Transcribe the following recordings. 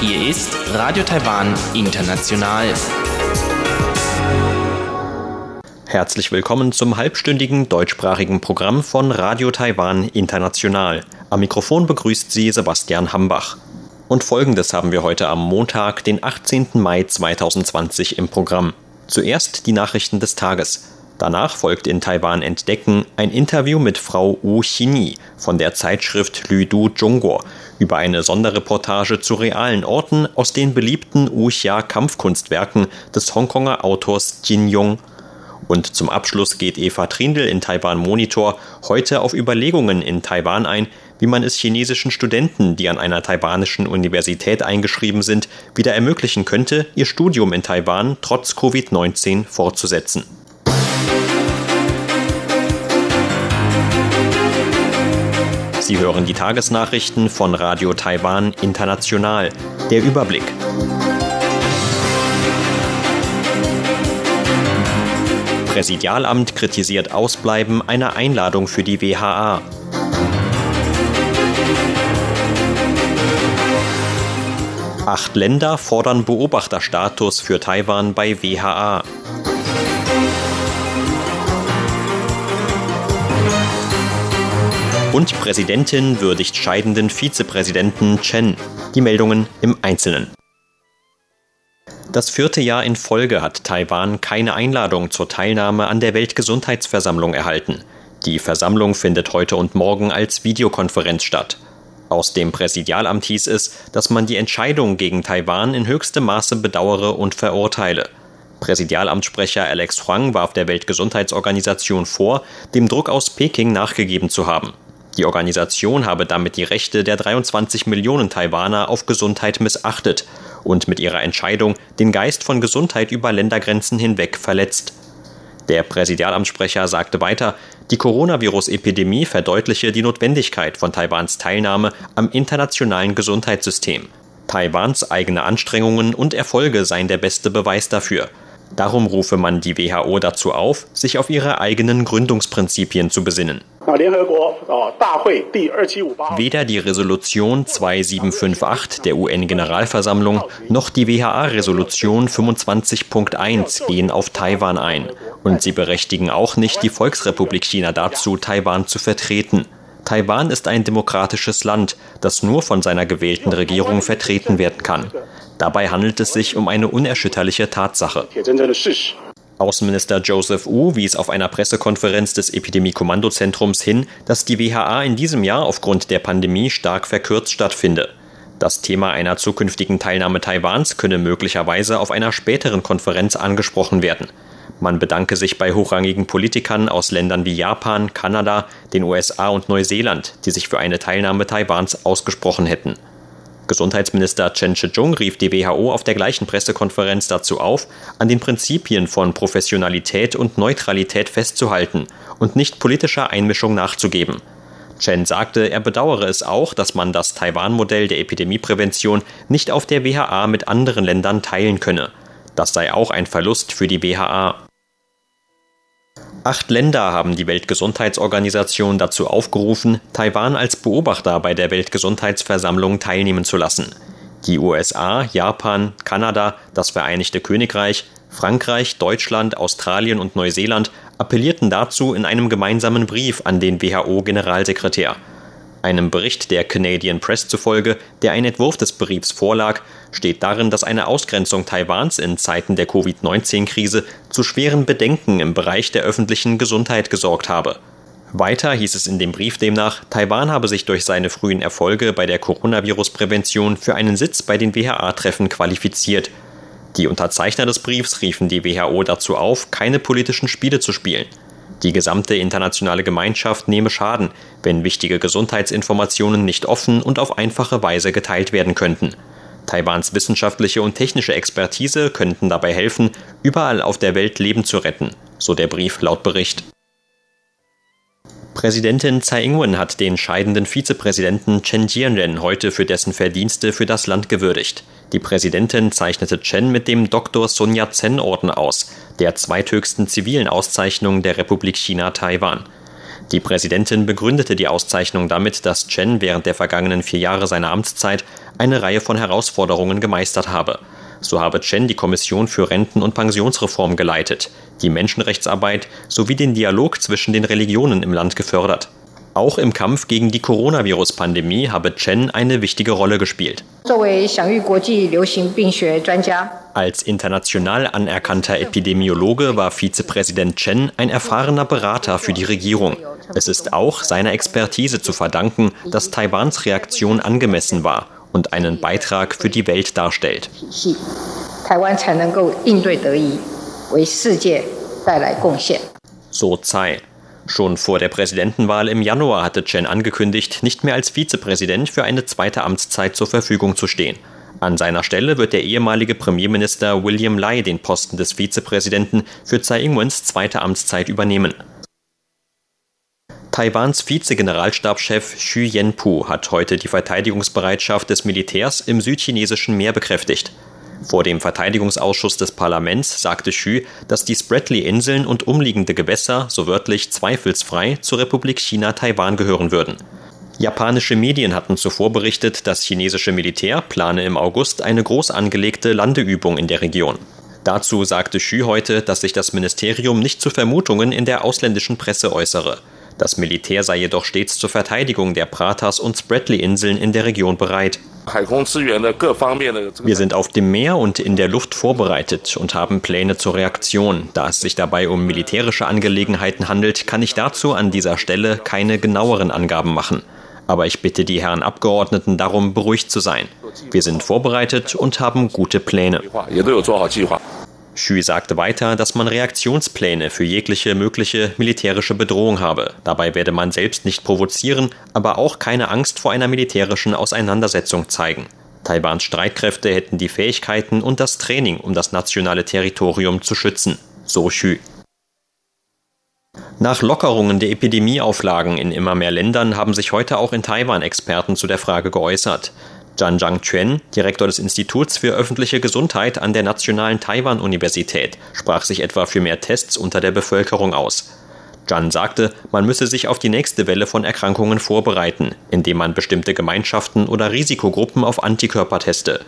Hier ist Radio Taiwan International. Herzlich willkommen zum halbstündigen deutschsprachigen Programm von Radio Taiwan International. Am Mikrofon begrüßt Sie Sebastian Hambach. Und folgendes haben wir heute am Montag, den 18. Mai 2020 im Programm. Zuerst die Nachrichten des Tages. Danach folgt in Taiwan Entdecken ein Interview mit Frau Wu Xini von der Zeitschrift Lüdu Zhongguo über eine Sonderreportage zu realen Orten aus den beliebten Wuxia Kampfkunstwerken des Hongkonger Autors Jin Yong. Und zum Abschluss geht Eva Trindl in Taiwan Monitor heute auf Überlegungen in Taiwan ein, wie man es chinesischen Studenten, die an einer taiwanischen Universität eingeschrieben sind, wieder ermöglichen könnte, ihr Studium in Taiwan trotz Covid-19 fortzusetzen. Sie hören die Tagesnachrichten von Radio Taiwan International. Der Überblick. Präsidialamt kritisiert Ausbleiben einer Einladung für die WHA. Acht Länder fordern Beobachterstatus für Taiwan bei WHA. Und Präsidentin würdigt scheidenden Vizepräsidenten Chen. Die Meldungen im Einzelnen. Das vierte Jahr in Folge hat Taiwan keine Einladung zur Teilnahme an der Weltgesundheitsversammlung erhalten. Die Versammlung findet heute und morgen als Videokonferenz statt. Aus dem Präsidialamt hieß es, dass man die Entscheidung gegen Taiwan in höchstem Maße bedauere und verurteile. Präsidialamtssprecher Alex Huang warf der Weltgesundheitsorganisation vor, dem Druck aus Peking nachgegeben zu haben. Die Organisation habe damit die Rechte der 23 Millionen Taiwaner auf Gesundheit missachtet und mit ihrer Entscheidung den Geist von Gesundheit über Ländergrenzen hinweg verletzt. Der Präsidialamtssprecher sagte weiter, die Coronavirus-Epidemie verdeutliche die Notwendigkeit von Taiwans Teilnahme am internationalen Gesundheitssystem. Taiwans eigene Anstrengungen und Erfolge seien der beste Beweis dafür. Darum rufe man die WHO dazu auf, sich auf ihre eigenen Gründungsprinzipien zu besinnen. Weder die Resolution 2758 der UN-Generalversammlung noch die WHA-Resolution 25.1 gehen auf Taiwan ein. Und sie berechtigen auch nicht die Volksrepublik China dazu, Taiwan zu vertreten. Taiwan ist ein demokratisches Land, das nur von seiner gewählten Regierung vertreten werden kann. Dabei handelt es sich um eine unerschütterliche Tatsache. Außenminister Joseph Wu wies auf einer Pressekonferenz des Epidemie-Kommandozentrums hin, dass die WHA in diesem Jahr aufgrund der Pandemie stark verkürzt stattfinde. Das Thema einer zukünftigen Teilnahme Taiwans könne möglicherweise auf einer späteren Konferenz angesprochen werden. Man bedanke sich bei hochrangigen Politikern aus Ländern wie Japan, Kanada, den USA und Neuseeland, die sich für eine Teilnahme Taiwans ausgesprochen hätten. Gesundheitsminister Chen Shih-chung rief die WHO auf der gleichen Pressekonferenz dazu auf, an den Prinzipien von Professionalität und Neutralität festzuhalten und nicht politischer Einmischung nachzugeben. Chen sagte, er bedauere es auch, dass man das Taiwan-Modell der Epidemieprävention nicht auf der WHA mit anderen Ländern teilen könne. Das sei auch ein Verlust für die WHA. Acht Länder haben die Weltgesundheitsorganisation dazu aufgerufen, Taiwan als Beobachter bei der Weltgesundheitsversammlung teilnehmen zu lassen. Die USA, Japan, Kanada, das Vereinigte Königreich, Frankreich, Deutschland, Australien und Neuseeland appellierten dazu in einem gemeinsamen Brief an den WHO-Generalsekretär. Einem Bericht der Canadian Press zufolge, der ein Entwurf des Briefs vorlag, steht darin, dass eine Ausgrenzung Taiwans in Zeiten der Covid-19-Krise zu schweren Bedenken im Bereich der öffentlichen Gesundheit gesorgt habe. Weiter hieß es in dem Brief demnach, Taiwan habe sich durch seine frühen Erfolge bei der Coronavirus-Prävention für einen Sitz bei den WHO-Treffen qualifiziert. Die Unterzeichner des Briefs riefen die WHO dazu auf, keine politischen Spiele zu spielen. Die gesamte internationale Gemeinschaft nehme Schaden, wenn wichtige Gesundheitsinformationen nicht offen und auf einfache Weise geteilt werden könnten. Taiwans wissenschaftliche und technische Expertise könnten dabei helfen, überall auf der Welt Leben zu retten, so der Brief laut Bericht. Präsidentin Tsai Ing-wen hat den scheidenden Vizepräsidenten Chen Jianren heute für dessen Verdienste für das Land gewürdigt. Die Präsidentin zeichnete Chen mit dem Dr. Sun Yat-sen Orden aus, der zweithöchsten zivilen Auszeichnung der Republik China Taiwan. Die Präsidentin begründete die Auszeichnung damit, dass Chen während der vergangenen vier Jahre seiner Amtszeit eine Reihe von Herausforderungen gemeistert habe. So habe Chen die Kommission für Renten- und Pensionsreform geleitet, die Menschenrechtsarbeit sowie den Dialog zwischen den Religionen im Land gefördert. Auch im Kampf gegen die Coronavirus-Pandemie habe Chen eine wichtige Rolle gespielt. Als international anerkannter Epidemiologe war Vizepräsident Chen ein erfahrener Berater für die Regierung. Es ist auch seiner Expertise zu verdanken, dass Taiwans Reaktion angemessen war und einen Beitrag für die Welt darstellt. So Tsai. Schon vor der Präsidentenwahl im Januar hatte Chen angekündigt, nicht mehr als Vizepräsident für eine zweite Amtszeit zur Verfügung zu stehen. An seiner Stelle wird der ehemalige Premierminister William Lai den Posten des Vizepräsidenten für Tsai Ing-wens zweite Amtszeit übernehmen. Taiwans Vize-Generalstabschef Xu Yanpu hat heute die Verteidigungsbereitschaft des Militärs im südchinesischen Meer bekräftigt. Vor dem Verteidigungsausschuss des Parlaments sagte Xu, dass die Spratly-Inseln und umliegende Gewässer so wörtlich zweifelsfrei zur Republik China Taiwan gehören würden. Japanische Medien hatten zuvor berichtet, das chinesische Militär plane im August eine groß angelegte Landeübung in der Region. Dazu sagte Xu heute, dass sich das Ministerium nicht zu Vermutungen in der ausländischen Presse äußere. Das Militär sei jedoch stets zur Verteidigung der Pratas und Spratly-Inseln in der Region bereit. Wir sind auf dem Meer und in der Luft vorbereitet und haben Pläne zur Reaktion. Da es sich dabei um militärische Angelegenheiten handelt, kann ich dazu an dieser Stelle keine genaueren Angaben machen. Aber ich bitte die Herren Abgeordneten darum, beruhigt zu sein. Wir sind vorbereitet und haben gute Pläne. Xu sagte weiter, dass man Reaktionspläne für jegliche mögliche militärische Bedrohung habe. Dabei werde man selbst nicht provozieren, aber auch keine Angst vor einer militärischen Auseinandersetzung zeigen. Taiwans Streitkräfte hätten die Fähigkeiten und das Training, um das nationale Territorium zu schützen, so Xu. Nach Lockerungen der Epidemieauflagen in immer mehr Ländern haben sich heute auch in Taiwan Experten zu der Frage geäußert. Zhang Zhangquan, Direktor des Instituts für öffentliche Gesundheit an der Nationalen Taiwan-Universität, sprach sich etwa für mehr Tests unter der Bevölkerung aus. Zhang sagte, man müsse sich auf die nächste Welle von Erkrankungen vorbereiten, indem man bestimmte Gemeinschaften oder Risikogruppen auf Antikörper teste.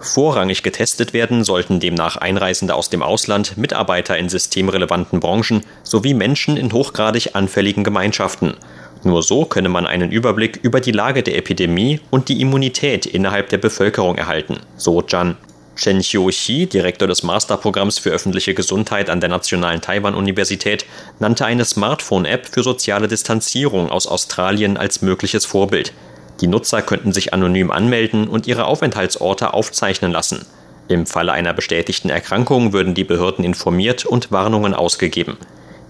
Vorrangig getestet werden sollten demnach Einreisende aus dem Ausland, Mitarbeiter in systemrelevanten Branchen sowie Menschen in hochgradig anfälligen Gemeinschaften. Nur so könne man einen Überblick über die Lage der Epidemie und die Immunität innerhalb der Bevölkerung erhalten, so Zhan. Chen Xiu-Xi, Direktor des Masterprogramms für öffentliche Gesundheit an der Nationalen Taiwan-Universität, nannte eine Smartphone-App für soziale Distanzierung aus Australien als mögliches Vorbild. Die Nutzer könnten sich anonym anmelden und ihre Aufenthaltsorte aufzeichnen lassen. Im Falle einer bestätigten Erkrankung würden die Behörden informiert und Warnungen ausgegeben.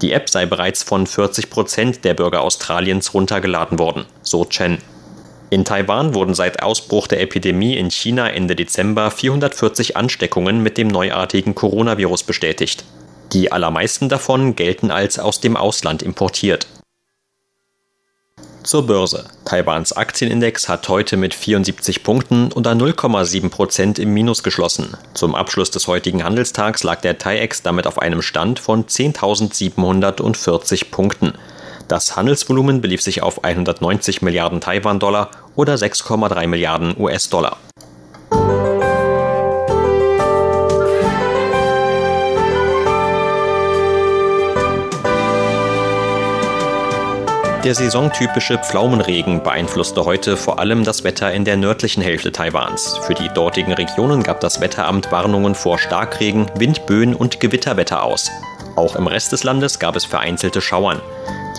Die App sei bereits von 40 Prozent der Bürger Australiens runtergeladen worden, so Chen. In Taiwan wurden seit Ausbruch der Epidemie in China Ende Dezember 440 Ansteckungen mit dem neuartigen Coronavirus bestätigt. Die allermeisten davon gelten als aus dem Ausland importiert. Zur Börse. Taiwans Aktienindex hat heute mit 74 Punkten unter 0,7 Prozent im Minus geschlossen. Zum Abschluss des heutigen Handelstags lag der TAIEX damit auf einem Stand von 10.740 Punkten. Das Handelsvolumen belief sich auf 190 Milliarden Taiwan-Dollar oder 6,3 Milliarden US-Dollar. Der saisontypische Pflaumenregen beeinflusste heute vor allem das Wetter in der nördlichen Hälfte Taiwans. Für die dortigen Regionen gab das Wetteramt Warnungen vor Starkregen, Windböen und Gewitterwetter aus. Auch im Rest des Landes gab es vereinzelte Schauern.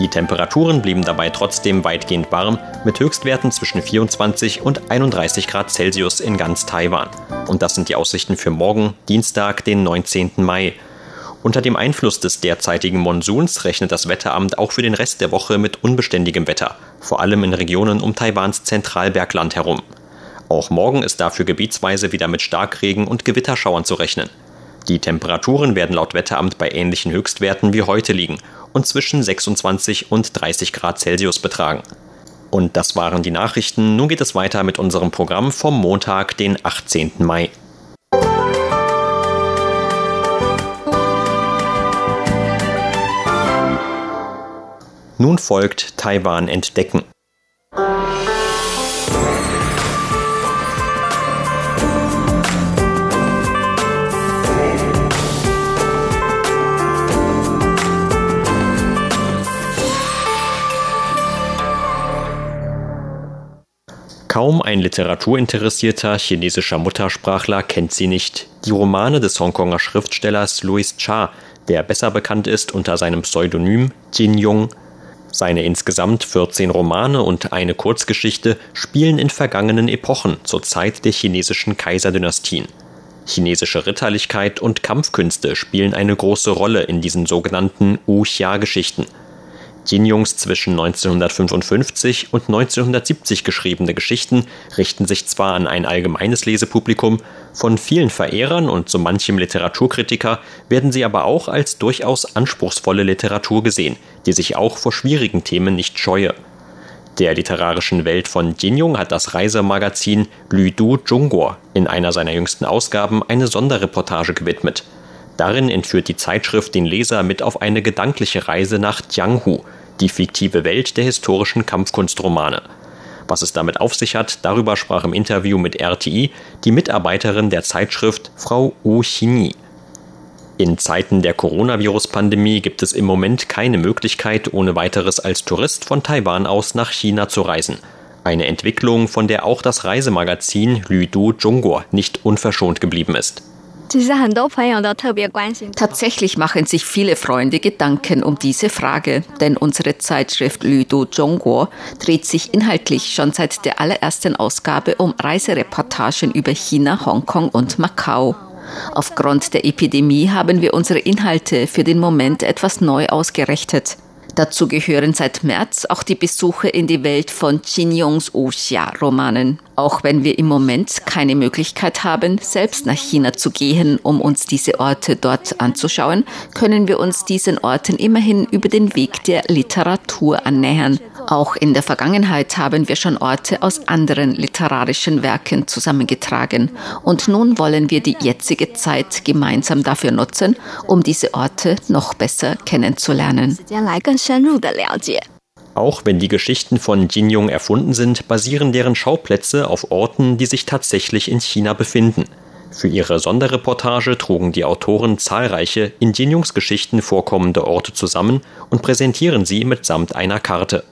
Die Temperaturen blieben dabei trotzdem weitgehend warm, mit Höchstwerten zwischen 24 und 31 Grad Celsius in ganz Taiwan. Und das sind die Aussichten für morgen, Dienstag, den 19. Mai. Unter dem Einfluss des derzeitigen Monsuns rechnet das Wetteramt auch für den Rest der Woche mit unbeständigem Wetter, vor allem in Regionen um Taiwans Zentralbergland herum. Auch morgen ist dafür gebietsweise wieder mit Starkregen und Gewitterschauern zu rechnen. Die Temperaturen werden laut Wetteramt bei ähnlichen Höchstwerten wie heute liegen und zwischen 26 und 30 Grad Celsius betragen. Und das waren die Nachrichten. Nun geht es weiter mit unserem Programm vom Montag, den 18. Mai. Nun folgt Taiwan entdecken. Kaum ein literaturinteressierter chinesischer Muttersprachler kennt sie nicht. Die Romane des Hongkonger Schriftstellers Louis Cha, der besser bekannt ist unter seinem Pseudonym Jin Yong. Seine insgesamt 14 Romane und eine Kurzgeschichte spielen in vergangenen Epochen zur Zeit der chinesischen Kaiserdynastien. Chinesische Ritterlichkeit und Kampfkünste spielen eine große Rolle in diesen sogenannten Wuxia-Geschichten – Jin-Jungs zwischen 1955 und 1970 geschriebene Geschichten richten sich zwar an ein allgemeines Lesepublikum, von vielen Verehrern und so manchem Literaturkritiker werden sie aber auch als durchaus anspruchsvolle Literatur gesehen, die sich auch vor schwierigen Themen nicht scheue. Der literarischen Welt von Jin-Jung hat das Reisemagazin Lü Du Zhongguo in einer seiner jüngsten Ausgaben eine Sonderreportage gewidmet – Darin entführt die Zeitschrift den Leser mit auf eine gedankliche Reise nach Jianghu, die fiktive Welt der historischen Kampfkunstromane. Was es damit auf sich hat, darüber sprach im Interview mit RTI die Mitarbeiterin der Zeitschrift Frau Wu Xingyi. In Zeiten der Coronavirus-Pandemie gibt es im Moment keine Möglichkeit, ohne weiteres als Tourist von Taiwan aus nach China zu reisen. Eine Entwicklung, von der auch das Reisemagazin Lü Du Zhongguo nicht unverschont geblieben ist. Tatsächlich machen sich viele Freunde Gedanken um diese Frage, denn unsere Zeitschrift Lüdo Zhongguo dreht sich inhaltlich schon seit der allerersten Ausgabe um Reisereportagen über China, Hongkong und Macau. Aufgrund der Epidemie haben wir unsere Inhalte für den Moment etwas neu ausgerichtet. Dazu gehören seit März auch die Besuche in die Welt von Jin Yongs Wuxia-Romanen. Auch wenn wir im Moment keine Möglichkeit haben, selbst nach China zu gehen, um uns diese Orte dort anzuschauen, können wir uns diesen Orten immerhin über den Weg der Literatur annähern. Auch in der Vergangenheit haben wir schon Orte aus anderen literarischen Werken zusammengetragen. Und nun wollen wir die jetzige Zeit gemeinsam dafür nutzen, um diese Orte noch besser kennenzulernen. Auch wenn die Geschichten von Jin Yong erfunden sind, basieren deren Schauplätze auf Orten, die sich tatsächlich in China befinden. Für ihre Sonderreportage trugen die Autoren zahlreiche in Jin Yongs Geschichten vorkommende Orte zusammen und präsentieren sie mitsamt einer Karte.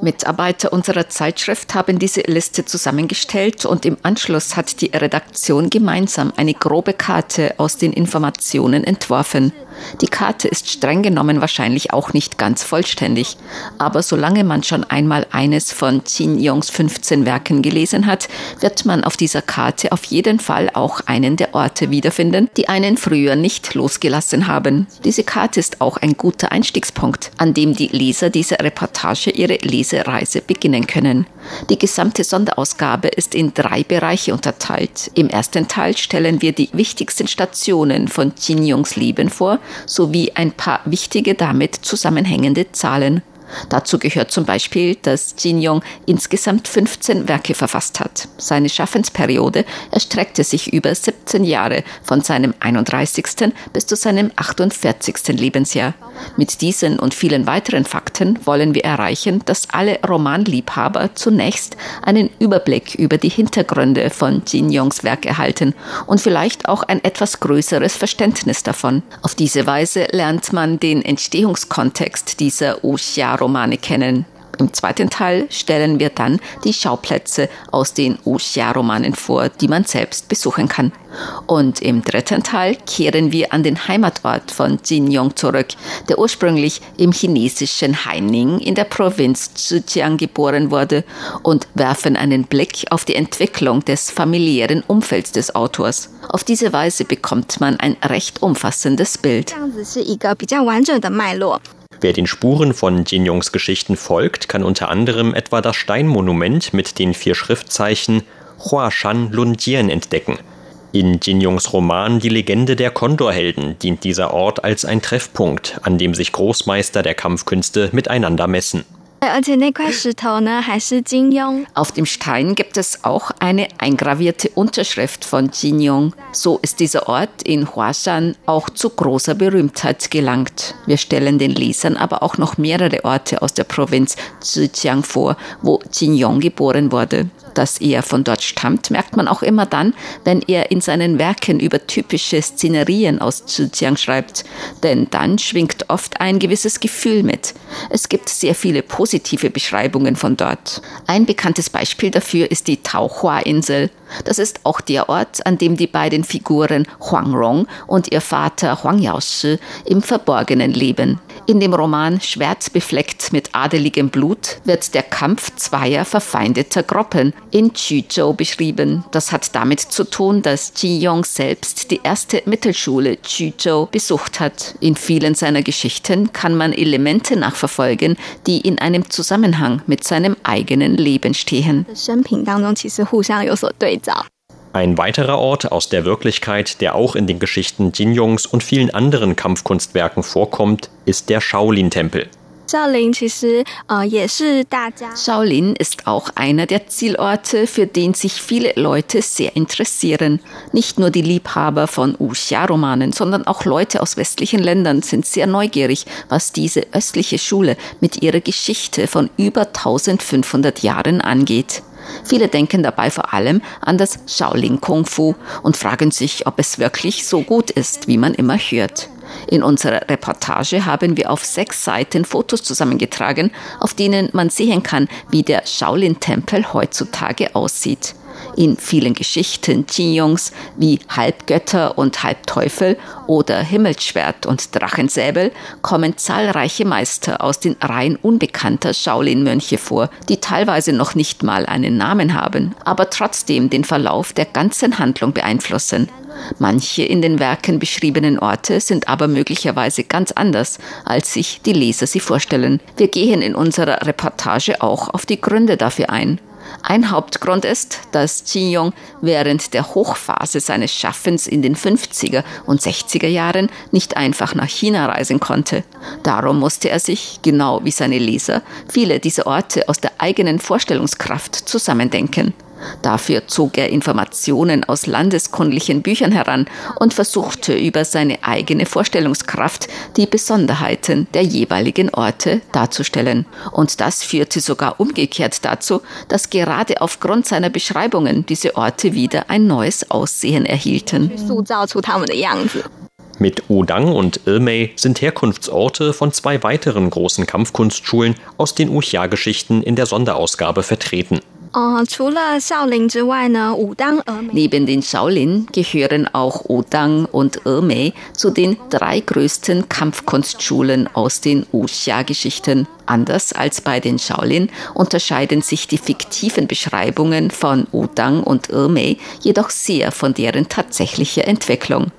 Mitarbeiter unserer Zeitschrift haben diese Liste zusammengestellt und im Anschluss hat die Redaktion gemeinsam eine grobe Karte aus den Informationen entworfen. Die Karte ist streng genommen wahrscheinlich auch nicht ganz vollständig, aber solange man schon einmal eines von Qin Yongs 15 Werken gelesen hat, wird man auf dieser Karte auf jeden Fall auch einen der Orte wiederfinden, die einen früher nicht losgelassen haben. Diese Karte ist auch ein guter Einstiegspunkt, an dem die Leser dieser Reportage ihre Lesereise beginnen können. Die gesamte Sonderausgabe ist in drei Bereiche unterteilt. Im ersten Teil stellen wir die wichtigsten Stationen von Qin Yongs Leben vor, sowie ein paar wichtige damit zusammenhängende Zahlen. Dazu gehört zum Beispiel, dass Jin Yong insgesamt 15 Werke verfasst hat. Seine Schaffensperiode erstreckte sich über 17 Jahre von seinem 31. bis zu seinem 48. Lebensjahr. Mit diesen und vielen weiteren Fakten wollen wir erreichen, dass alle Romanliebhaber zunächst einen Überblick über die Hintergründe von Jin Yongs Werk erhalten und vielleicht auch ein etwas größeres Verständnis davon. Auf diese Weise lernt man den Entstehungskontext dieser Wuxia Romane kennen. Im zweiten Teil stellen wir dann die Schauplätze aus den Wuxia-Romanen vor, die man selbst besuchen kann. Und im dritten Teil kehren wir an den Heimatort von Jin Yong zurück, der ursprünglich im chinesischen Haining in der Provinz Zhejiang geboren wurde, und werfen einen Blick auf die Entwicklung des familiären Umfelds des Autors. Auf diese Weise bekommt man ein recht umfassendes Bild. Wer den Spuren von Jin-Yongs Geschichten folgt, kann unter anderem etwa das Steinmonument mit den vier Schriftzeichen Huashan Lunjian entdecken. In Jin-Yongs Roman Die Legende der Kondorhelden dient dieser Ort als ein Treffpunkt, an dem sich Großmeister der Kampfkünste miteinander messen. Auf dem Stein gibt es auch eine eingravierte Unterschrift von Jinyong. So ist dieser Ort in Huashan auch zu großer Berühmtheit gelangt. Wir stellen den Lesern aber auch noch mehrere Orte aus der Provinz Zhejiang vor, wo Jinyong geboren wurde dass er von dort stammt, merkt man auch immer dann, wenn er in seinen Werken über typische Szenerien aus Zhejiang schreibt. Denn dann schwingt oft ein gewisses Gefühl mit. Es gibt sehr viele positive Beschreibungen von dort. Ein bekanntes Beispiel dafür ist die Taohua-Insel. Das ist auch der Ort, an dem die beiden Figuren Huang Rong und ihr Vater Huang Yaoshi im Verborgenen leben. In dem Roman Schwertbefleckt mit adeligem Blut wird der Kampf zweier verfeindeter Gruppen in Quzhou beschrieben. Das hat damit zu tun, dass Ji Yong selbst die erste Mittelschule Quzhou besucht hat. In vielen seiner Geschichten kann man Elemente nachverfolgen, die in einem Zusammenhang mit seinem eigenen Leben stehen. Ein weiterer Ort aus der Wirklichkeit, der auch in den Geschichten Jin Yongs und vielen anderen Kampfkunstwerken vorkommt, ist der Shaolin-Tempel. Shaolin ist auch einer der Zielorte, für den sich viele Leute sehr interessieren. Nicht nur die Liebhaber von Wuxia-Romanen, sondern auch Leute aus westlichen Ländern sind sehr neugierig, was diese östliche Schule mit ihrer Geschichte von über 1500 Jahren angeht. Viele denken dabei vor allem an das Shaolin Kung Fu und fragen sich, ob es wirklich so gut ist, wie man immer hört. In unserer Reportage haben wir auf sechs Seiten Fotos zusammengetragen, auf denen man sehen kann, wie der Shaolin-Tempel heutzutage aussieht. In vielen Geschichten Qinjongs wie Halbgötter und Halbteufel oder Himmelsschwert und Drachensäbel kommen zahlreiche Meister aus den Reihen unbekannter Shaolin-Mönche vor, die teilweise noch nicht mal einen Namen haben, aber trotzdem den Verlauf der ganzen Handlung beeinflussen. Manche in den Werken beschriebenen Orte sind aber möglicherweise ganz anders, als sich die Leser sie vorstellen. Wir gehen in unserer Reportage auch auf die Gründe dafür ein. Ein Hauptgrund ist, dass Qin Yong während der Hochphase seines Schaffens in den 50er und 60er Jahren nicht einfach nach China reisen konnte. Darum musste er sich, genau wie seine Leser, viele dieser Orte aus der eigenen Vorstellungskraft zusammendenken. Dafür zog er Informationen aus landeskundlichen Büchern heran und versuchte über seine eigene Vorstellungskraft die Besonderheiten der jeweiligen Orte darzustellen. Und das führte sogar umgekehrt dazu, dass gerade aufgrund seiner Beschreibungen diese Orte wieder ein neues Aussehen erhielten. Mit Udang und Ilmei sind Herkunftsorte von zwei weiteren großen Kampfkunstschulen aus den Wuxia-Geschichten in der Sonderausgabe vertreten. Neben den Shaolin gehören auch Wudang und Ermei zu den drei größten Kampfkunstschulen aus den Wuxia-Geschichten. Anders als bei den Shaolin unterscheiden sich die fiktiven Beschreibungen von Wudang und Ermei jedoch sehr von deren tatsächlicher Entwicklung.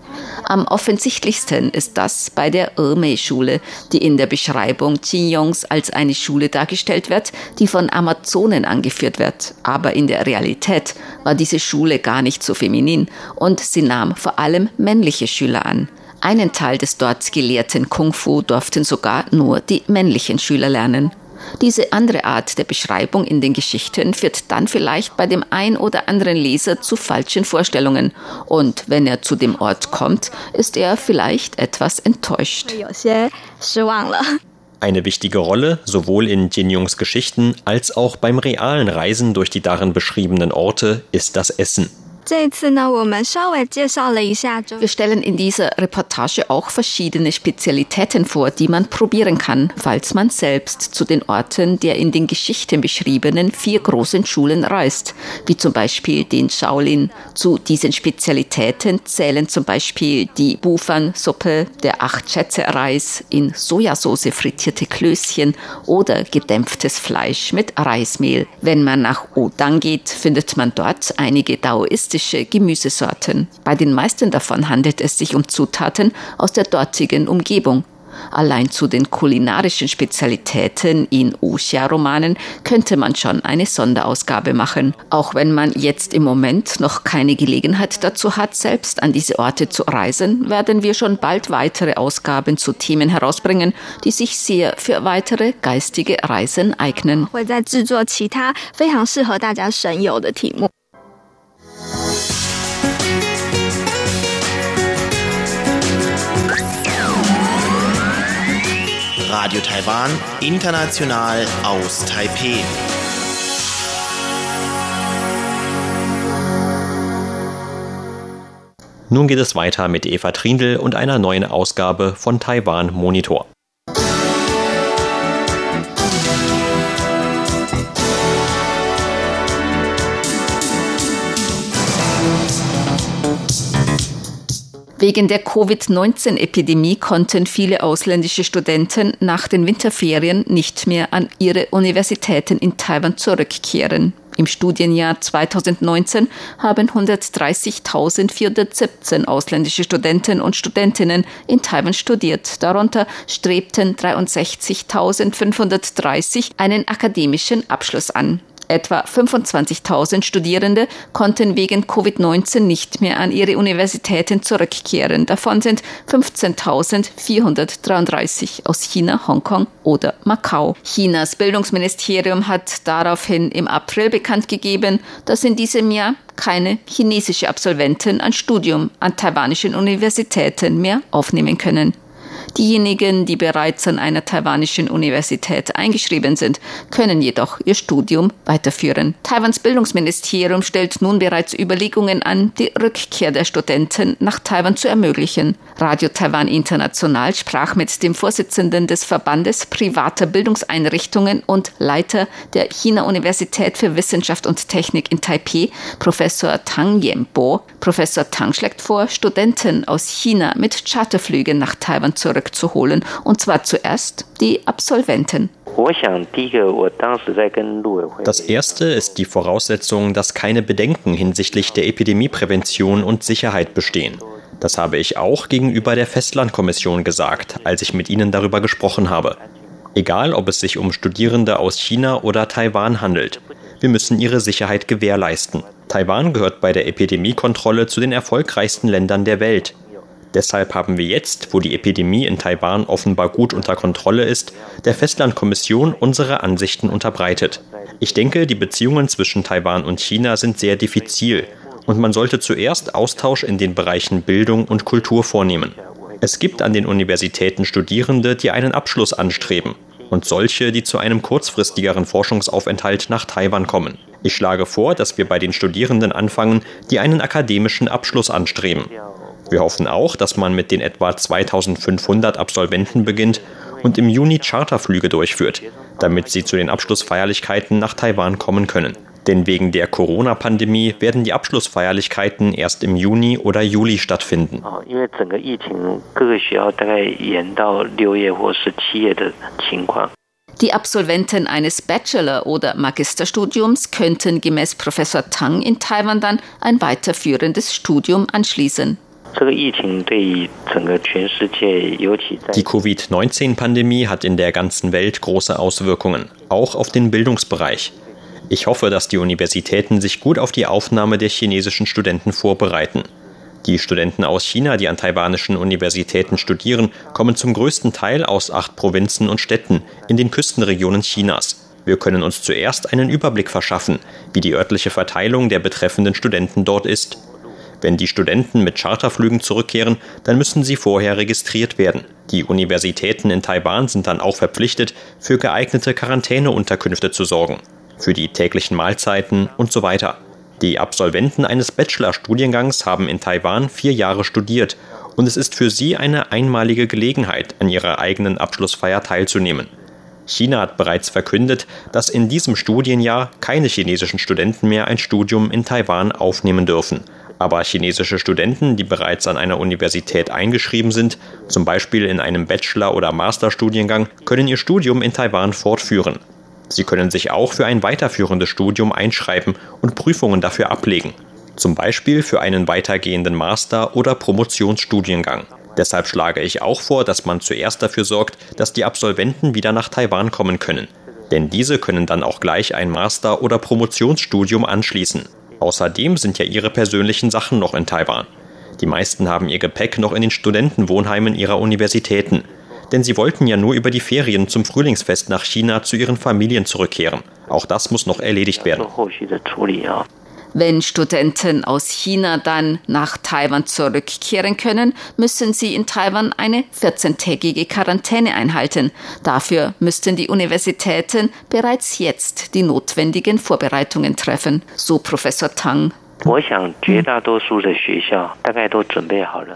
Am offensichtlichsten ist das bei der Irmei-Schule, die in der Beschreibung Qinjongs als eine Schule dargestellt wird, die von Amazonen angeführt wird. Aber in der Realität war diese Schule gar nicht so feminin und sie nahm vor allem männliche Schüler an. Einen Teil des dort gelehrten Kung Fu durften sogar nur die männlichen Schüler lernen. Diese andere Art der Beschreibung in den Geschichten führt dann vielleicht bei dem ein oder anderen Leser zu falschen Vorstellungen. Und wenn er zu dem Ort kommt, ist er vielleicht etwas enttäuscht. Eine wichtige Rolle, sowohl in Jin Jungs Geschichten als auch beim realen Reisen durch die darin beschriebenen Orte, ist das Essen. Wir stellen in dieser Reportage auch verschiedene Spezialitäten vor, die man probieren kann, falls man selbst zu den Orten der in den Geschichten beschriebenen vier großen Schulen reist, wie zum Beispiel den Shaolin. Zu diesen Spezialitäten zählen zum Beispiel die Bufan-Suppe, der Acht-Schätze-Reis, in Sojasauce frittierte Klößchen oder gedämpftes Fleisch mit Reismehl. Wenn man nach Odang geht, findet man dort einige daoistische klassische Gemüsesorten. Bei den meisten davon handelt es sich um Zutaten aus der dortigen Umgebung. Allein zu den kulinarischen Spezialitäten in Wuxia-Romanen könnte man schon eine Sonderausgabe machen. Auch wenn man jetzt im Moment noch keine Gelegenheit dazu hat, selbst an diese Orte zu reisen, werden wir schon bald weitere Ausgaben zu Themen herausbringen, die sich sehr für weitere geistige Reisen eignen. Radio Taiwan, international aus Taipeh. Nun geht es weiter mit Eva Trindl und einer neuen Ausgabe von Taiwan Monitor. Wegen der Covid-19-Epidemie konnten viele ausländische Studenten nach den Winterferien nicht mehr an ihre Universitäten in Taiwan zurückkehren. Im Studienjahr 2019 haben 130.417 ausländische Studenten und Studentinnen in Taiwan studiert. Darunter strebten 63.530 einen akademischen Abschluss an. Etwa 25.000 Studierende konnten wegen Covid-19 nicht mehr an ihre Universitäten zurückkehren. Davon sind 15.433 aus China, Hongkong oder Macau. Chinas Bildungsministerium hat daraufhin im April bekannt gegeben, dass in diesem Jahr keine chinesische Absolventen ein Studium an taiwanischen Universitäten mehr aufnehmen können. Diejenigen, die bereits an einer taiwanischen Universität eingeschrieben sind, können jedoch ihr Studium weiterführen. Taiwans Bildungsministerium stellt nun bereits Überlegungen an, die Rückkehr der Studenten nach Taiwan zu ermöglichen. Radio Taiwan International sprach mit dem Vorsitzenden des Verbandes privater Bildungseinrichtungen und Leiter der China-Universität für Wissenschaft und Technik in Taipei, Professor Tang Yenbo. Professor Tang schlägt vor, Studenten aus China mit Charterflügen nach Taiwan zurück zurückzuholen, und zwar zuerst die Absolventen. Das erste ist die Voraussetzung, dass keine Bedenken hinsichtlich der Epidemieprävention und Sicherheit bestehen. Das habe ich auch gegenüber der Festlandkommission gesagt, als ich mit ihnen darüber gesprochen habe. Egal, ob es sich um Studierende aus China oder Taiwan handelt. Wir müssen ihre Sicherheit gewährleisten. Taiwan gehört bei der Epidemiekontrolle zu den erfolgreichsten Ländern der Welt. Deshalb haben wir jetzt, wo die Epidemie in Taiwan offenbar gut unter Kontrolle ist, der Festlandkommission unsere Ansichten unterbreitet. Ich denke, die Beziehungen zwischen Taiwan und China sind sehr diffizil und man sollte zuerst Austausch in den Bereichen Bildung und Kultur vornehmen. Es gibt an den Universitäten Studierende, die einen Abschluss anstreben und solche, die zu einem kurzfristigeren Forschungsaufenthalt nach Taiwan kommen. Ich schlage vor, dass wir bei den Studierenden anfangen, die einen akademischen Abschluss anstreben. Wir hoffen auch, dass man mit den etwa 2500 Absolventen beginnt und im Juni Charterflüge durchführt, damit sie zu den Abschlussfeierlichkeiten nach Taiwan kommen können. Denn wegen der Corona-Pandemie werden die Abschlussfeierlichkeiten erst im Juni oder Juli stattfinden. Die Absolventen eines Bachelor- oder Magisterstudiums könnten gemäß Professor Tang in Taiwan dann ein weiterführendes Studium anschließen. Die Covid-19-Pandemie hat in der ganzen Welt große Auswirkungen, auch auf den Bildungsbereich. Ich hoffe, dass die Universitäten sich gut auf die Aufnahme der chinesischen Studenten vorbereiten. Die Studenten aus China, die an taiwanischen Universitäten studieren, kommen zum größten Teil aus acht Provinzen und Städten in den Küstenregionen Chinas. Wir können uns zuerst einen Überblick verschaffen, wie die örtliche Verteilung der betreffenden Studenten dort ist. Wenn die Studenten mit Charterflügen zurückkehren, dann müssen sie vorher registriert werden. Die Universitäten in Taiwan sind dann auch verpflichtet, für geeignete Quarantäneunterkünfte zu sorgen, für die täglichen Mahlzeiten und so weiter. Die Absolventen eines Bachelorstudiengangs haben in Taiwan vier Jahre studiert und es ist für sie eine einmalige Gelegenheit, an ihrer eigenen Abschlussfeier teilzunehmen. China hat bereits verkündet, dass in diesem Studienjahr keine chinesischen Studenten mehr ein Studium in Taiwan aufnehmen dürfen. Aber chinesische Studenten, die bereits an einer Universität eingeschrieben sind, zum Beispiel in einem Bachelor- oder Masterstudiengang, können ihr Studium in Taiwan fortführen. Sie können sich auch für ein weiterführendes Studium einschreiben und Prüfungen dafür ablegen, zum Beispiel für einen weitergehenden Master- oder Promotionsstudiengang. Deshalb schlage ich auch vor, dass man zuerst dafür sorgt, dass die Absolventen wieder nach Taiwan kommen können. Denn diese können dann auch gleich ein Master- oder Promotionsstudium anschließen. Außerdem sind ja ihre persönlichen Sachen noch in Taiwan. Die meisten haben ihr Gepäck noch in den Studentenwohnheimen ihrer Universitäten. Denn sie wollten ja nur über die Ferien zum Frühlingsfest nach China zu ihren Familien zurückkehren. Auch das muss noch erledigt werden. Wenn Studenten aus China dann nach Taiwan zurückkehren können, müssen sie in Taiwan eine 14-tägige Quarantäne einhalten. Dafür müssten die Universitäten bereits jetzt die notwendigen Vorbereitungen treffen, so Professor Tang.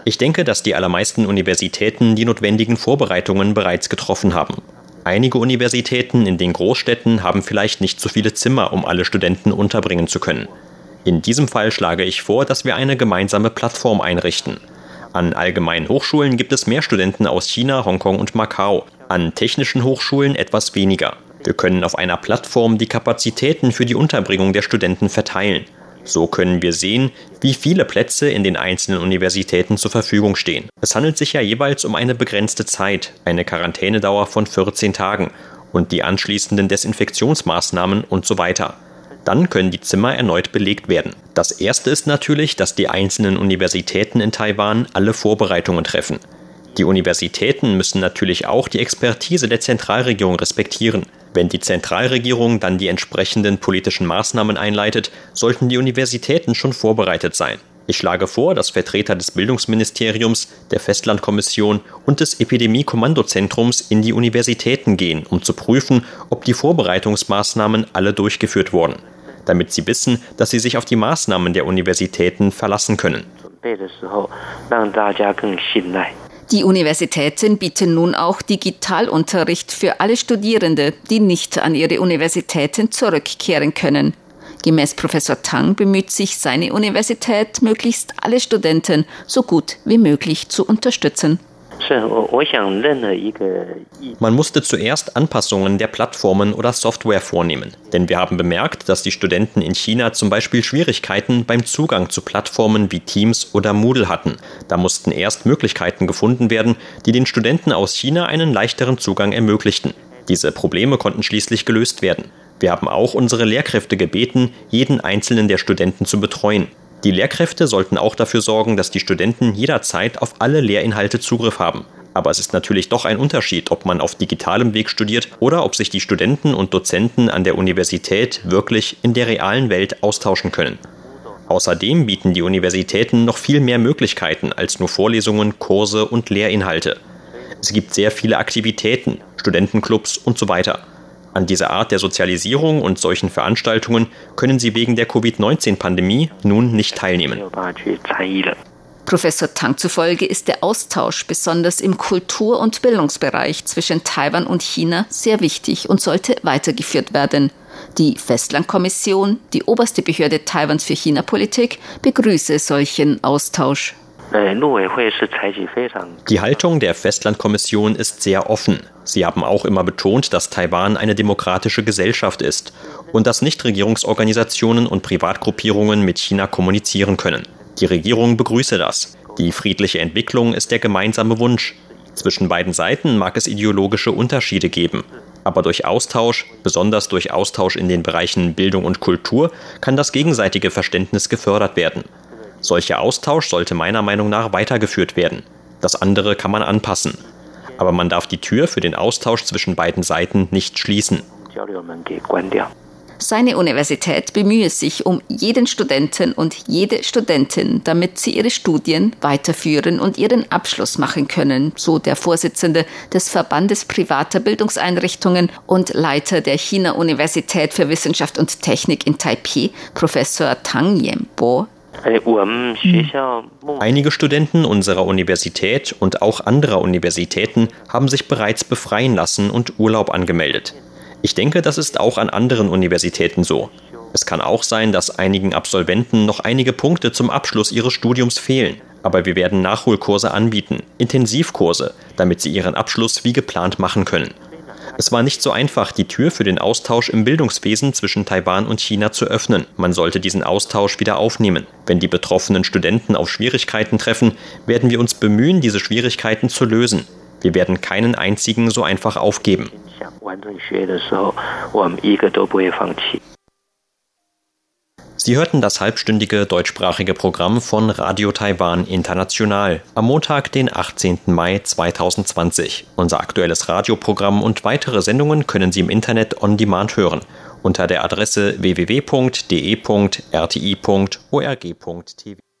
Ich denke, dass die allermeisten Universitäten die notwendigen Vorbereitungen bereits getroffen haben. Einige Universitäten in den Großstädten haben vielleicht nicht so viele Zimmer, um alle Studenten unterbringen zu können. In diesem Fall schlage ich vor, dass wir eine gemeinsame Plattform einrichten. An allgemeinen Hochschulen gibt es mehr Studenten aus China, Hongkong und Macau, an technischen Hochschulen etwas weniger. Wir können auf einer Plattform die Kapazitäten für die Unterbringung der Studenten verteilen. So können wir sehen, wie viele Plätze in den einzelnen Universitäten zur Verfügung stehen. Es handelt sich ja jeweils um eine begrenzte Zeit, eine Quarantänedauer von 14 Tagen und die anschließenden Desinfektionsmaßnahmen und so weiter dann können die Zimmer erneut belegt werden. Das erste ist natürlich, dass die einzelnen Universitäten in Taiwan alle Vorbereitungen treffen. Die Universitäten müssen natürlich auch die Expertise der Zentralregierung respektieren. Wenn die Zentralregierung dann die entsprechenden politischen Maßnahmen einleitet, sollten die Universitäten schon vorbereitet sein. Ich schlage vor, dass Vertreter des Bildungsministeriums, der Festlandkommission und des Epidemie-Kommandozentrums in die Universitäten gehen, um zu prüfen, ob die Vorbereitungsmaßnahmen alle durchgeführt wurden damit sie wissen, dass sie sich auf die Maßnahmen der Universitäten verlassen können. Die Universitäten bieten nun auch Digitalunterricht für alle Studierende, die nicht an ihre Universitäten zurückkehren können. Gemäß Professor Tang bemüht sich seine Universität, möglichst alle Studenten so gut wie möglich zu unterstützen. Man musste zuerst Anpassungen der Plattformen oder Software vornehmen, denn wir haben bemerkt, dass die Studenten in China zum Beispiel Schwierigkeiten beim Zugang zu Plattformen wie Teams oder Moodle hatten. Da mussten erst Möglichkeiten gefunden werden, die den Studenten aus China einen leichteren Zugang ermöglichten. Diese Probleme konnten schließlich gelöst werden. Wir haben auch unsere Lehrkräfte gebeten, jeden einzelnen der Studenten zu betreuen. Die Lehrkräfte sollten auch dafür sorgen, dass die Studenten jederzeit auf alle Lehrinhalte Zugriff haben. Aber es ist natürlich doch ein Unterschied, ob man auf digitalem Weg studiert oder ob sich die Studenten und Dozenten an der Universität wirklich in der realen Welt austauschen können. Außerdem bieten die Universitäten noch viel mehr Möglichkeiten als nur Vorlesungen, Kurse und Lehrinhalte. Es gibt sehr viele Aktivitäten, Studentenclubs und so weiter. An dieser Art der Sozialisierung und solchen Veranstaltungen können sie wegen der Covid-19-Pandemie nun nicht teilnehmen. Professor Tang zufolge ist der Austausch besonders im Kultur- und Bildungsbereich zwischen Taiwan und China sehr wichtig und sollte weitergeführt werden. Die Festlandkommission, die oberste Behörde Taiwans für China-Politik, begrüße solchen Austausch. Die Haltung der Festlandkommission ist sehr offen. Sie haben auch immer betont, dass Taiwan eine demokratische Gesellschaft ist und dass Nichtregierungsorganisationen und Privatgruppierungen mit China kommunizieren können. Die Regierung begrüße das. Die friedliche Entwicklung ist der gemeinsame Wunsch. Zwischen beiden Seiten mag es ideologische Unterschiede geben. Aber durch Austausch, besonders durch Austausch in den Bereichen Bildung und Kultur, kann das gegenseitige Verständnis gefördert werden. Solcher Austausch sollte meiner Meinung nach weitergeführt werden. Das andere kann man anpassen. Aber man darf die Tür für den Austausch zwischen beiden Seiten nicht schließen. Seine Universität bemühe sich um jeden Studenten und jede Studentin, damit sie ihre Studien weiterführen und ihren Abschluss machen können, so der Vorsitzende des Verbandes privater Bildungseinrichtungen und Leiter der China-Universität für Wissenschaft und Technik in Taipei, Professor Tang Yembo, Einige Studenten unserer Universität und auch anderer Universitäten haben sich bereits befreien lassen und Urlaub angemeldet. Ich denke, das ist auch an anderen Universitäten so. Es kann auch sein, dass einigen Absolventen noch einige Punkte zum Abschluss ihres Studiums fehlen. Aber wir werden Nachholkurse anbieten, Intensivkurse, damit sie ihren Abschluss wie geplant machen können. Es war nicht so einfach, die Tür für den Austausch im Bildungswesen zwischen Taiwan und China zu öffnen. Man sollte diesen Austausch wieder aufnehmen. Wenn die betroffenen Studenten auf Schwierigkeiten treffen, werden wir uns bemühen, diese Schwierigkeiten zu lösen. Wir werden keinen einzigen so einfach aufgeben. Sie hörten das halbstündige deutschsprachige Programm von Radio Taiwan International am Montag, den 18. Mai 2020. Unser aktuelles Radioprogramm und weitere Sendungen können Sie im Internet on demand hören unter der Adresse www.de.rti.org.tv.